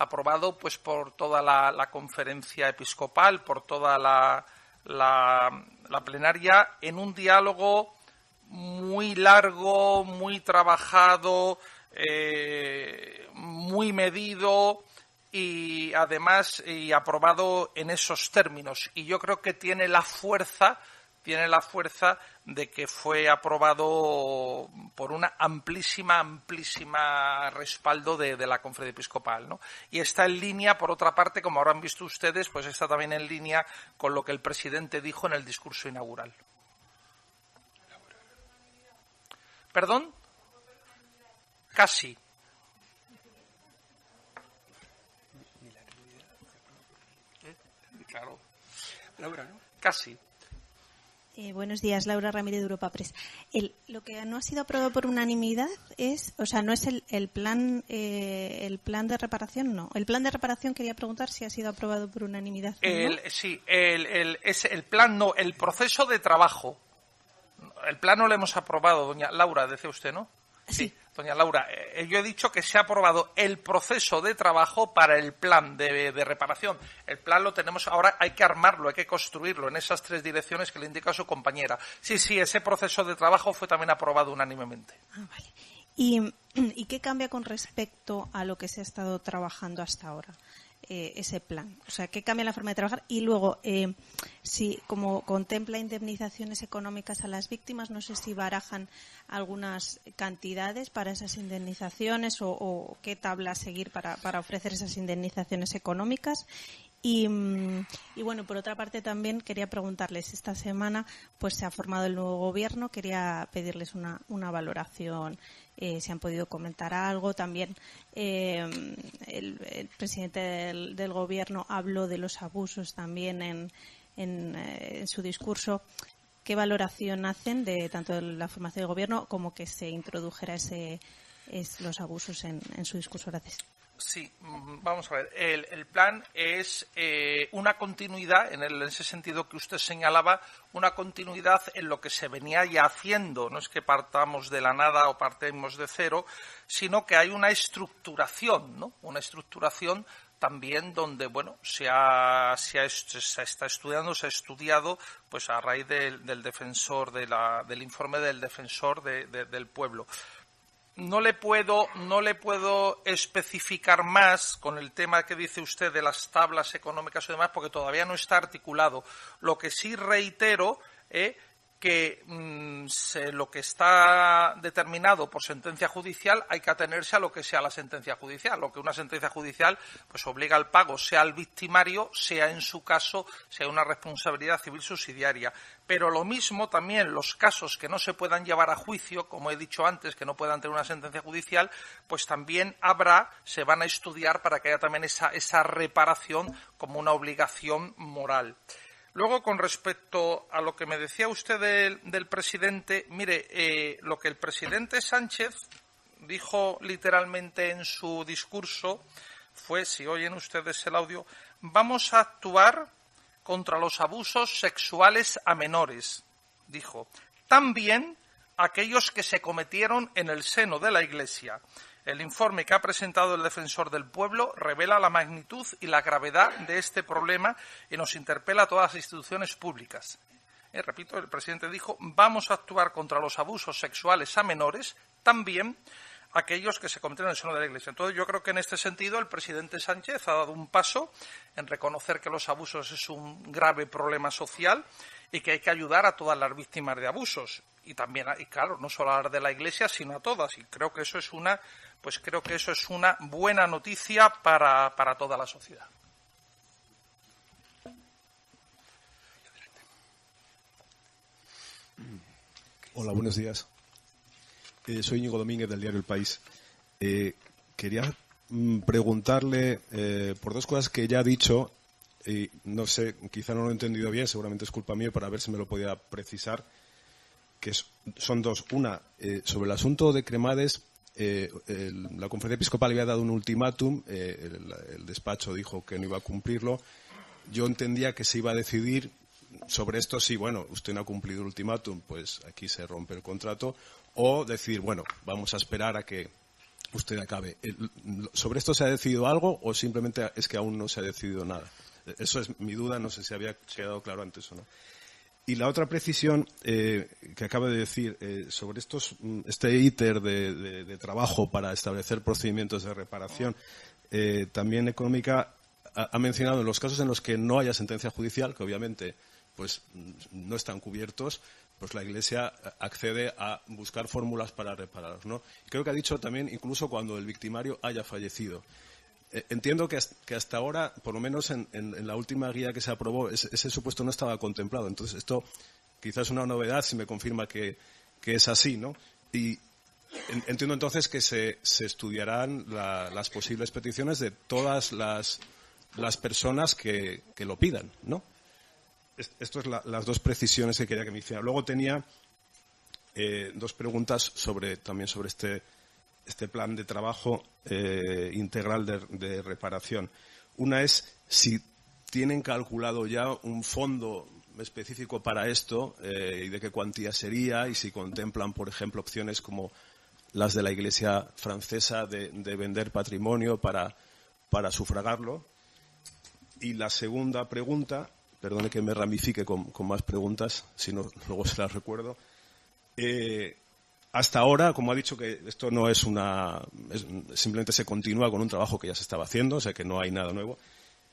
aprobado pues por toda la, conferencia episcopal, por toda la, plenaria, en un diálogo muy largo, muy trabajado, eh, muy medido y además y aprobado en esos términos. Y yo creo que tiene la fuerza tiene la fuerza de que fue aprobado por una amplísima, amplísima respaldo de, de, la conferencia episcopal, ¿no? Y está en línea, por otra parte, como habrán visto ustedes, pues está también en línea con lo que el presidente dijo en el discurso inaugural. ¿Perdón? Casi. Claro. Laura, ¿no? Casi. Eh, buenos días, Laura Ramírez de Europa Press. El, lo que no ha sido aprobado por unanimidad es, o sea, no es el, el plan, eh, el plan de reparación, no. El plan de reparación quería preguntar si ha sido aprobado por unanimidad. El, Sí, el, el, es, el plan no, el proceso de trabajo. El plan no lo hemos aprobado, doña Laura, decía usted, ¿no? Sí. Doña Laura, eh, yo he dicho que se ha aprobado el proceso de trabajo para el plan de, de, reparación. El plan lo tenemos ahora, hay que armarlo, hay que construirlo en esas tres direcciones que le indica su compañera. Sí, sí, ese proceso de trabajo fue también aprobado unánimemente. Ah, vale. ¿Y, ¿Y qué cambia con respecto a lo que se ha estado trabajando hasta ahora? Eh, ese plan? O sea, ¿qué cambia la forma de trabajar? Y luego, eh, si como contempla indemnizaciones económicas a las víctimas, no sé si barajan algunas cantidades para esas indemnizaciones o, o qué tabla seguir para, para ofrecer esas indemnizaciones económicas. Y, y, bueno, por otra parte también quería preguntarles, esta semana pues se ha formado el nuevo gobierno, quería pedirles una, valoración, eh, si han podido comentar algo. También eh, el, presidente del, del, gobierno habló de los abusos también en, eh, su discurso. ¿Qué valoración hacen de tanto la formación del gobierno como que se introdujera ese, es, los abusos en, en su discurso? Gracias. Sí, vamos a ver. El, el plan es eh, una continuidad, en, el, ese sentido que usted señalaba, una continuidad en lo que se venía ya haciendo. No es que partamos de la nada o partemos de cero, sino que hay una estructuración, ¿no? Una estructuración también donde bueno se, ha, se, ha, se, está estudiando se ha estudiado pues a raíz del, del defensor de la, del informe del defensor de, de, del pueblo no le puedo no le puedo especificar más con el tema que dice usted de las tablas económicas y demás porque todavía no está articulado. Lo que sí reitero eh, que se, lo que está determinado por sentencia judicial hay que atenerse a lo que sea la sentencia judicial. Lo que una sentencia judicial pues obliga al pago, sea al victimario, sea en su caso, sea una responsabilidad civil subsidiaria. Pero lo mismo también los casos que no se puedan llevar a juicio, como he dicho antes, que no puedan tener una sentencia judicial, pues también habrá, se van a estudiar para que haya también esa reparación como una obligación moral. Luego, con respecto a lo que me decía usted del, presidente, mire, eh, lo que el presidente Sánchez dijo literalmente en su discurso fue, si oyen ustedes el audio, vamos a actuar contra los abusos sexuales a menores, dijo. También aquellos que se cometieron en el seno de la Iglesia. El informe que ha presentado el defensor del pueblo revela la magnitud y la gravedad de este problema y nos interpela a todas las instituciones públicas. Eh, repito, el presidente dijo, vamos a actuar contra los abusos sexuales a menores, también aquellos que se cometieron en el seno de la Iglesia. Entonces, yo creo que en este sentido el presidente Sánchez ha dado un paso en reconocer que los abusos es un grave problema social y que hay que ayudar a todas las víctimas de abusos. Y también, y claro, no solo a las de la Iglesia, sino a todas. Y creo que eso es una pues creo que eso es una buena noticia para, para toda la sociedad. Hola, buenos días. Eh, soy Íñigo Domínguez del diario El País. Eh, quería mm, preguntarle eh, por dos cosas que ya ha dicho y no sé, quizá no lo he entendido bien, seguramente es culpa mía para ver si me lo podía precisar, que son dos. Una, sobre el asunto de Cremades, eh, la conferencia episcopal había dado un ultimátum, eh, el, despacho dijo que no iba a cumplirlo. Yo entendía que se iba a decidir sobre esto si, bueno, usted no ha cumplido el ultimátum, pues aquí se rompe el contrato, o decir, bueno, vamos a esperar a que usted acabe. ¿Sobre esto se ha decidido algo o simplemente es que aún no se ha decidido nada? Eso es mi duda, no sé si había quedado claro antes o no. Y la otra precisión eh, que acaba de decir eh, sobre estos, este íter de, trabajo para establecer procedimientos de reparación, eh, también económica, ha, ha, mencionado en los casos en los que no haya sentencia judicial, que obviamente pues no están cubiertos, pues la Iglesia accede a buscar fórmulas para repararlos. ¿no? Creo que ha dicho también incluso cuando el victimario haya fallecido. Entiendo que hasta, ahora, por lo menos en, la última guía que se aprobó, ese, supuesto no estaba contemplado. Entonces, esto quizás es una novedad si me confirma que, es así, ¿no? Y en, entiendo entonces que se, estudiarán la, las posibles peticiones de todas las personas que, lo pidan, ¿no? Estas son las dos precisiones que quería que me hiciera. Luego tenía eh, dos preguntas sobre también sobre este, este plan de trabajo eh, integral de, reparación. Una es si tienen calculado ya un fondo específico para esto eh, y de qué cuantía sería y si contemplan, por ejemplo, opciones como las de la Iglesia francesa de, vender patrimonio para, para, sufragarlo. Y la segunda pregunta, perdone que me ramifique con, más preguntas, si no luego se las recuerdo. Eh, hasta ahora, como ha dicho que esto no es una, simplemente se continúa con un trabajo que ya se estaba haciendo, o sea que no hay nada nuevo.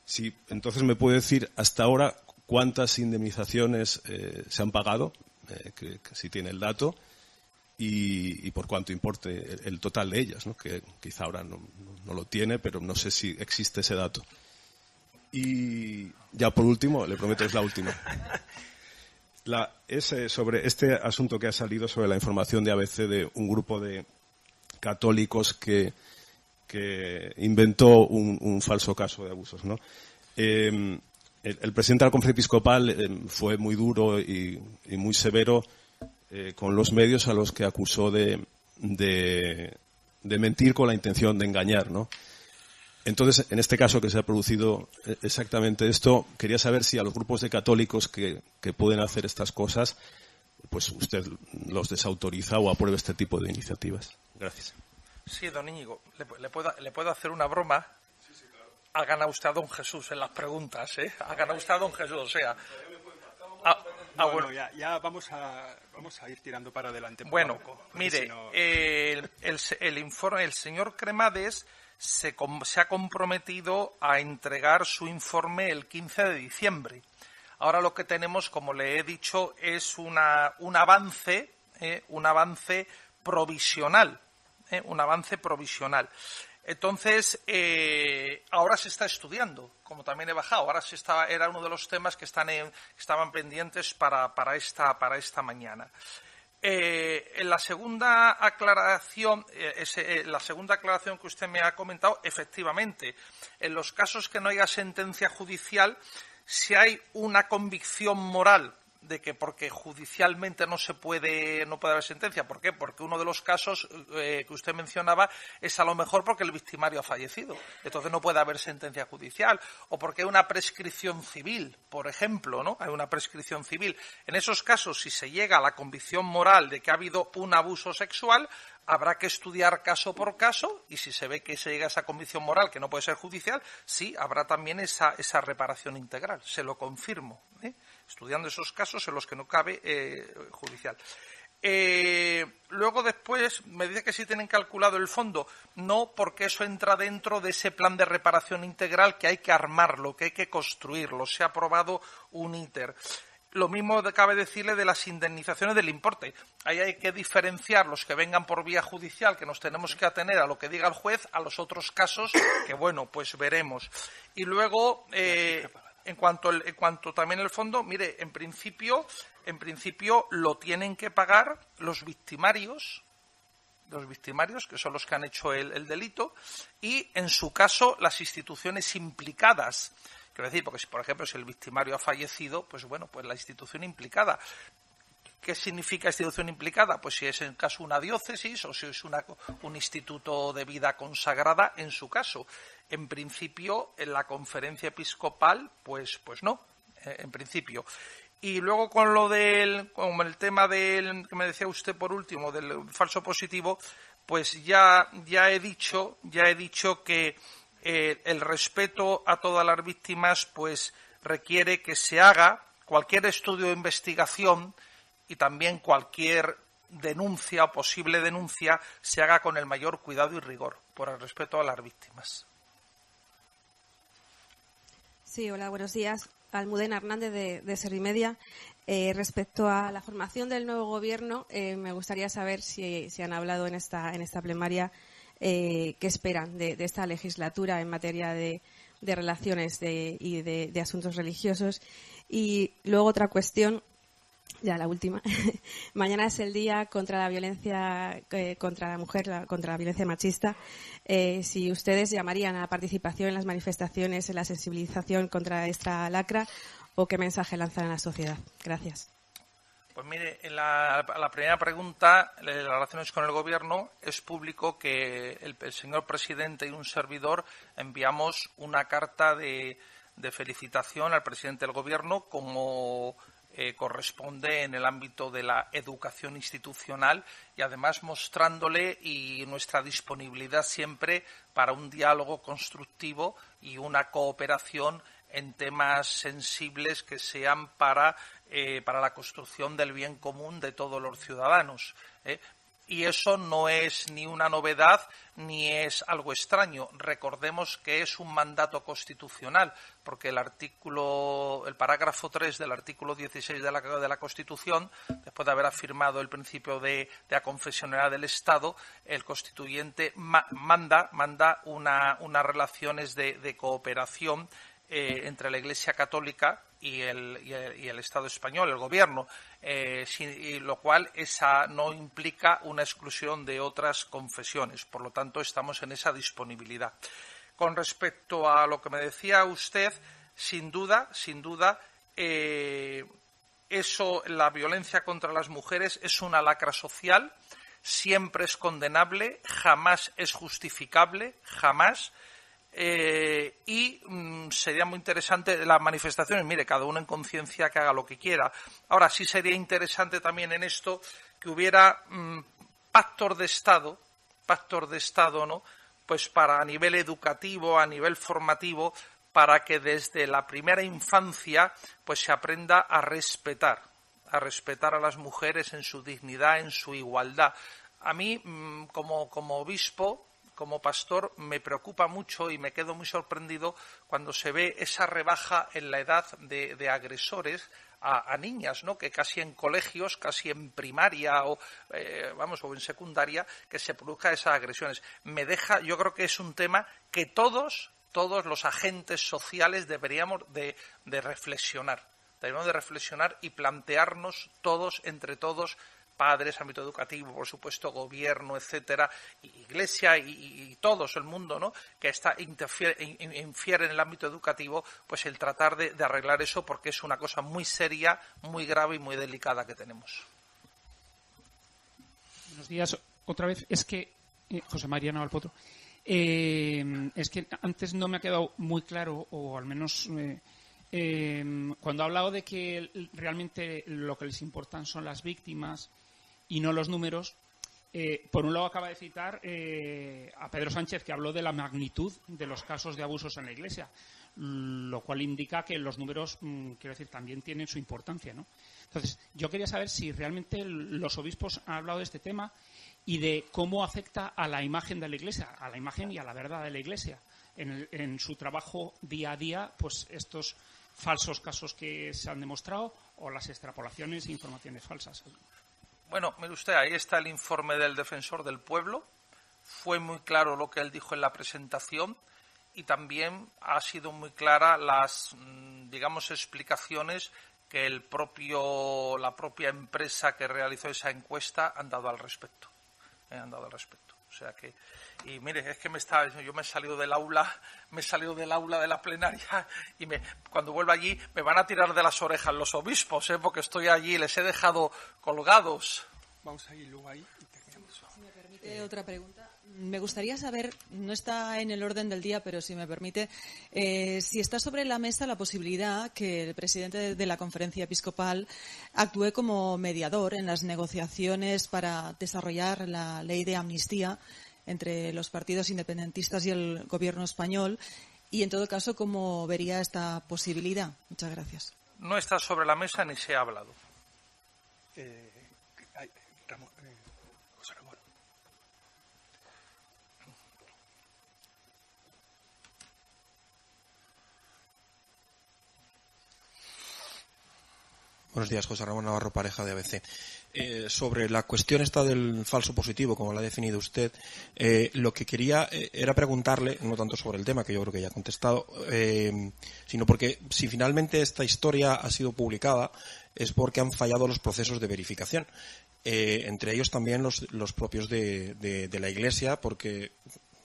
Si, entonces me puede decir hasta ahora cuántas indemnizaciones eh, se han pagado, eh, que, si tiene el dato, y, por cuánto importe el, total de ellas, ¿no? que quizá ahora no, lo tiene, pero no sé si existe ese dato. Y ya por último, le prometo es la última. La, es sobre este asunto que ha salido sobre la información de ABC de un grupo de católicos que, inventó un, falso caso de abusos. ¿no? Eh, el, presidente de la episcopal eh, fue muy duro y, muy severo eh, con los medios a los que acusó de, de, mentir con la intención de engañar, ¿no? Entonces, en este caso que se ha producido eh, exactamente esto, quería saber si a los grupos de católicos que, pueden hacer estas cosas, pues usted los desautoriza o aprueba este tipo de iniciativas. Gracias. Sí, don Íñigo, le, puedo, le puedo hacer una broma ha ganado usted a don Jesús en las preguntas, ¿eh? Ha ganado usted a don Jesús, o sea... Ah, ah, bueno, ya, vamos, a, vamos a ir tirando para adelante. Bueno, mire, el, informe, el señor Cremades se, se, ha comprometido a entregar su informe el 15 de diciembre. Ahora lo que tenemos, como le he dicho, es una, un avance, ¿eh? un avance provisional, ¿eh? un avance provisional. Entonces, eh, ahora se está estudiando, como también he bajado, ahora se está, era uno de los temas que, estaban pendientes para, esta, para esta mañana. Eh, en la segunda aclaración, eh, la segunda aclaración que usted me ha comentado, efectivamente, en los casos que no haya sentencia judicial, si hay una convicción moral de que porque judicialmente no se puede no puede haber sentencia. ¿Por qué? Porque uno de los casos eh, que usted mencionaba es a lo mejor porque el victimario ha fallecido. Entonces no puede haber sentencia judicial. O porque hay una prescripción civil, por ejemplo, ¿no? Hay una prescripción civil. En esos casos, si se llega a la convicción moral de que ha habido un abuso sexual, habrá que estudiar caso por caso y si se ve que se llega a esa convicción moral que no puede ser judicial, sí, habrá también esa, esa reparación integral. Se lo confirmo. ¿eh? Estudiando esos casos en los que no cabe eh, judicial. Eh, luego después me dice que sí tienen calculado el fondo. No, porque eso entra dentro de ese plan de reparación integral que hay que armarlo, que hay que construirlo. Se ha aprobado un ITER. Lo mismo cabe decirle de las indemnizaciones del importe. Ahí hay que diferenciar los que vengan por vía judicial, que nos tenemos que atener a lo que diga el juez, a los otros casos, que bueno, pues veremos. Y luego, eh, en cuanto, también el fondo, mire, en principio, en principio lo tienen que pagar los victimarios, los victimarios, que son los que han hecho el, delito, y en su caso las instituciones implicadas. Quiero decir, porque si, por ejemplo, si el victimario ha fallecido, pues bueno, pues la institución implicada. ¿Qué significa institución implicada? Pues si es en caso una diócesis o si es un instituto de vida consagrada, en su caso en principio en la conferencia episcopal pues pues no eh, en principio y luego con lo del con el tema del que me decía usted por último del falso positivo pues ya ya he dicho ya he dicho que eh, el respeto a todas las víctimas pues requiere que se haga cualquier estudio o investigación y también cualquier denuncia o posible denuncia se haga con el mayor cuidado y rigor por el respeto a las víctimas. Sí, hola, buenos días. Almudena Hernández de, de Servimedia. Eh, respecto a la formación del nuevo gobierno, eh, me gustaría saber si, han hablado en esta, en esta plenaria eh, qué esperan de, esta legislatura en materia de, relaciones y de, asuntos religiosos. Y luego otra cuestión ya la última. Mañana es el día contra la violencia eh, contra la mujer, contra la violencia machista. Eh, si ustedes llamarían a la participación en las manifestaciones, en la sensibilización contra esta lacra, o qué mensaje lanzan a la sociedad. Gracias. Pues mire, en la, primera pregunta, las relaciones con el Gobierno, es público que el, señor presidente y un servidor enviamos una carta de felicitación al presidente del Gobierno como eh, corresponde en el ámbito de la educación institucional y además mostrándole y nuestra disponibilidad siempre para un diálogo constructivo y una cooperación en temas sensibles que sean para, eh, para la construcción del bien común de todos los ciudadanos. ¿eh? Y eso no es ni una novedad ni es algo extraño. Recordemos que es un mandato constitucional, porque el artículo, el parágrafo 3 del artículo 16 de la, de la Constitución, después de haber afirmado el principio de, la confesionalidad del Estado, el constituyente manda, manda unas relaciones de, cooperación eh, entre la Iglesia Católica y el, y el, Estado español, el Gobierno, eh, y lo cual esa no implica una exclusión de otras confesiones. Por lo tanto, estamos en esa disponibilidad. Con respecto a lo que me decía usted, sin duda, sin duda, eh, eso, la violencia contra las mujeres es una lacra social, siempre es condenable, jamás es justificable, jamás. Eh, y mm, sería muy interesante las manifestaciones, mire, cada uno en conciencia que haga lo que quiera. Ahora sí sería interesante también en esto que hubiera mm, pactos de Estado, pactos de Estado, ¿no? Pues para a nivel educativo, a nivel formativo, para que desde la primera infancia pues se aprenda a respetar, a respetar a las mujeres en su dignidad, en su igualdad. A mí, mm, como, como obispo, como pastor me preocupa mucho y me quedo muy sorprendido cuando se ve esa rebaja en la edad de, agresores a, niñas, ¿no? Que casi en colegios, casi en primaria o eh, vamos o en secundaria, que se produzcan esas agresiones. Me deja, yo creo que es un tema que todos, todos los agentes sociales deberíamos de, de reflexionar. Deberíamos de reflexionar y plantearnos todos, entre todos, padres, ámbito educativo, por supuesto, gobierno, etcétera, iglesia y, todos el mundo, ¿no? Que está infiere, en el ámbito educativo, pues el tratar de, arreglar eso porque es una cosa muy seria, muy grave y muy delicada que tenemos. Buenos días. Otra vez, es que, eh, José María Navalpotro, eh, es que antes no me ha quedado muy claro, o al menos eh, cuando ha hablado de que realmente lo que les importan son las víctimas y no los números. Eh, por un lado, acaba de citar eh, a Pedro Sánchez, que habló de la magnitud de los casos de abusos en la Iglesia, lo cual indica que los números, mm, quiero decir, también tienen su importancia. ¿no? Entonces, yo quería saber si realmente los obispos han hablado de este tema y de cómo afecta a la imagen de la Iglesia, a la imagen y a la verdad de la Iglesia, en, en su trabajo día a día, pues estos falsos casos que se han demostrado o las extrapolaciones e informaciones falsas. Bueno, mire usted, ahí está el informe del defensor del pueblo. Fue muy claro lo que él dijo en la presentación y también ha sido muy clara las, mm, digamos, explicaciones que el propio, la propia empresa que realizó esa encuesta han dado al respecto. Eh, han dado al respecto. O sea que y mire, es que me está, yo me he salido del aula, me he salido del aula de la plenaria y me, cuando vuelva allí me van a tirar de las orejas los obispos, ¿eh? porque estoy allí, les he dejado colgados. Vamos a ir luego ahí Si me permite otra pregunta. Me gustaría saber, no está en el orden del día, pero si me permite, eh, si está sobre la mesa la posibilidad que el presidente de la conferencia episcopal actúe como mediador en las negociaciones para desarrollar la ley de amnistía entre los partidos independentistas y el gobierno español y, en todo caso, cómo vería esta posibilidad. Muchas gracias. No está sobre la mesa ni se ha hablado. Eh, Ramón, eh, Buenos días, José Ramón Navarro Pareja de ABC. Eh, sobre la cuestión esta del falso positivo, como lo ha definido usted, eh, lo que quería eh, era preguntarle, no tanto sobre el tema, que yo creo que ya ha contestado, sino porque si finalmente esta historia ha sido publicada es porque han fallado los procesos de verificación. entre ellos también los, los propios de, de, la Iglesia, porque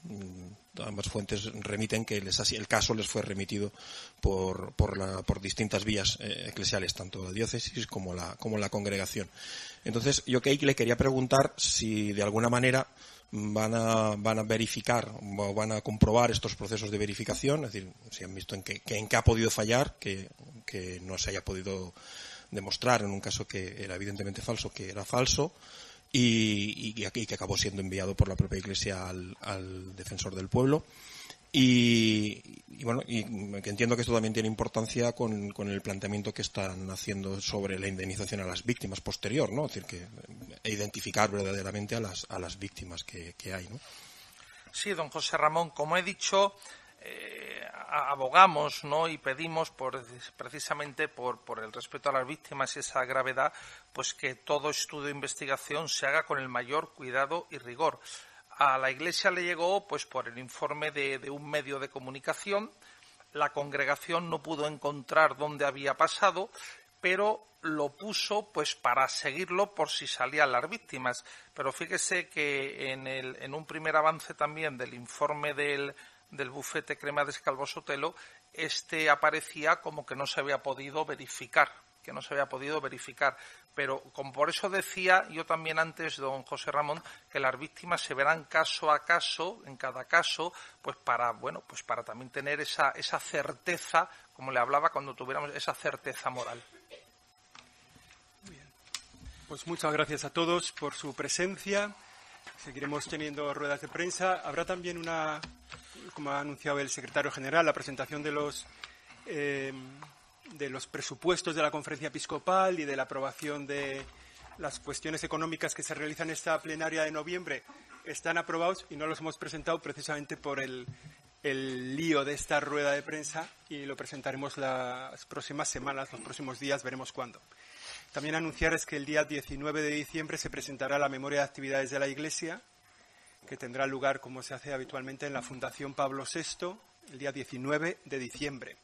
mm, ambas fuentes remiten que el caso les fue remitido por, distintas vías eh, eclesiales, tanto la diócesis como la, congregación. Entonces, yo que le quería preguntar si de alguna manera van a, verificar o van a comprobar estos procesos de verificación, es decir, si han visto en qué, ha podido fallar, que no se haya podido demostrar en un caso que era evidentemente falso, que era falso, y, y, y, que acabó siendo enviado por la propia Iglesia al, al defensor del pueblo. Y, bueno, y entiendo que esto también tiene importancia con, con, el planteamiento que están haciendo sobre la indemnización a las víctimas posterior, ¿no? Es decir, que e identificar verdaderamente a las, a las víctimas que, hay, ¿no? Sí, don José Ramón, como he dicho, eh, abogamos ¿no? y pedimos por, precisamente por, por, el respeto a las víctimas y esa gravedad, pues que todo estudio de investigación se haga con el mayor cuidado y rigor a la Iglesia le llegó pues por el informe de, un medio de comunicación. La congregación no pudo encontrar dónde había pasado, pero lo puso pues para seguirlo por si salían las víctimas. Pero fíjese que en, el, en un primer avance también del informe del, bufete Crema de Sotelo, este aparecía como que no se había podido verificar que no se había podido verificar. Pero como por eso decía yo también antes, don José Ramón, que las víctimas se verán caso a caso, en cada caso, pues para, bueno, pues para también tener esa, esa certeza, como le hablaba cuando tuviéramos esa certeza moral. Pues muchas gracias a todos por su presencia. Seguiremos teniendo ruedas de prensa. Habrá también una, como ha anunciado el secretario general, la presentación de los eh, de los presupuestos de la conferencia episcopal y de la aprobación de las cuestiones económicas que se realizan en esta plenaria de noviembre están aprobados y no los hemos presentado precisamente por el, el lío de esta rueda de prensa y lo presentaremos las próximas semanas, los próximos días, veremos cuándo. También anunciar es que el día 19 de diciembre se presentará la memoria de actividades de la Iglesia, que tendrá lugar, como se hace habitualmente, en la Fundación Pablo VI, el día 19 de diciembre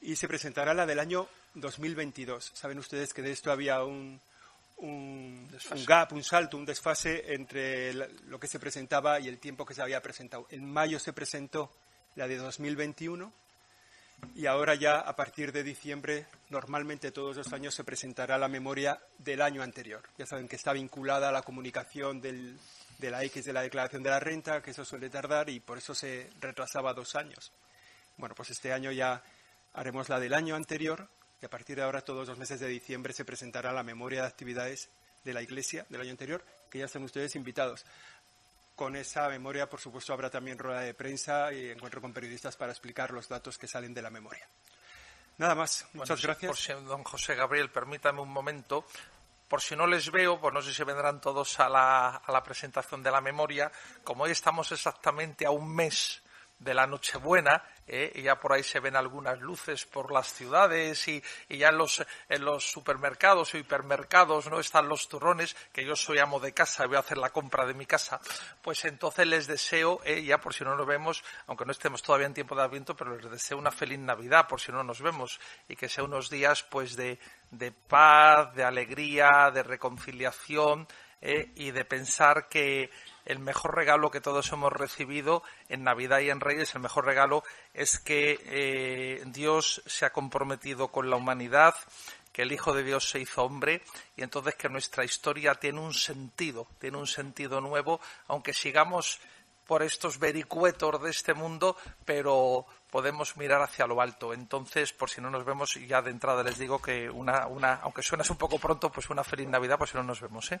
y se presentará la del año 2022. Saben ustedes que de esto había un, un, gap, un salto, un desfase entre lo que se presentaba y el tiempo que se había presentado. En mayo se presentó la de 2021 y ahora ya a partir de diciembre normalmente todos los años se presentará la memoria del año anterior. Ya saben que está vinculada a la comunicación del, de la X de la declaración de la renta, que eso suele tardar y por eso se retrasaba dos años. Bueno, pues este año ya haremos la del año anterior y a partir de ahora todos los meses de diciembre se presentará la memoria de actividades de la Iglesia del año anterior, que ya están ustedes invitados. Con esa memoria, por supuesto, habrá también rueda de prensa y encuentro con periodistas para explicar los datos que salen de la memoria. Nada más. Muchas gracias. Por si, don José Gabriel, permítame un momento. Por si no les veo, pues no sé si vendrán todos a la, a la presentación de la memoria. Como hoy estamos exactamente a un mes de la Nochebuena, ¿eh? y ya por ahí se ven algunas luces por las ciudades y, ya en los, en los supermercados o hipermercados no están los turrones, que yo soy amo de casa y voy a hacer la compra de mi casa, pues entonces les deseo, ¿eh? ya por si no nos vemos, aunque no estemos todavía en tiempo de Adviento, pero les deseo una feliz Navidad por si no nos vemos y que sea unos días pues de, de paz, de alegría, de reconciliación ¿eh? y de pensar que el mejor regalo que todos hemos recibido en Navidad y en Reyes, el mejor regalo es que eh, Dios se ha comprometido con la humanidad, que el Hijo de Dios se hizo hombre y entonces que nuestra historia tiene un sentido, tiene un sentido nuevo, aunque sigamos por estos vericuetos de este mundo, pero podemos mirar hacia lo alto. Entonces, por si no nos vemos, ya de entrada les digo que una, una aunque suenas un poco pronto, pues una feliz Navidad, por si no nos vemos, ¿eh?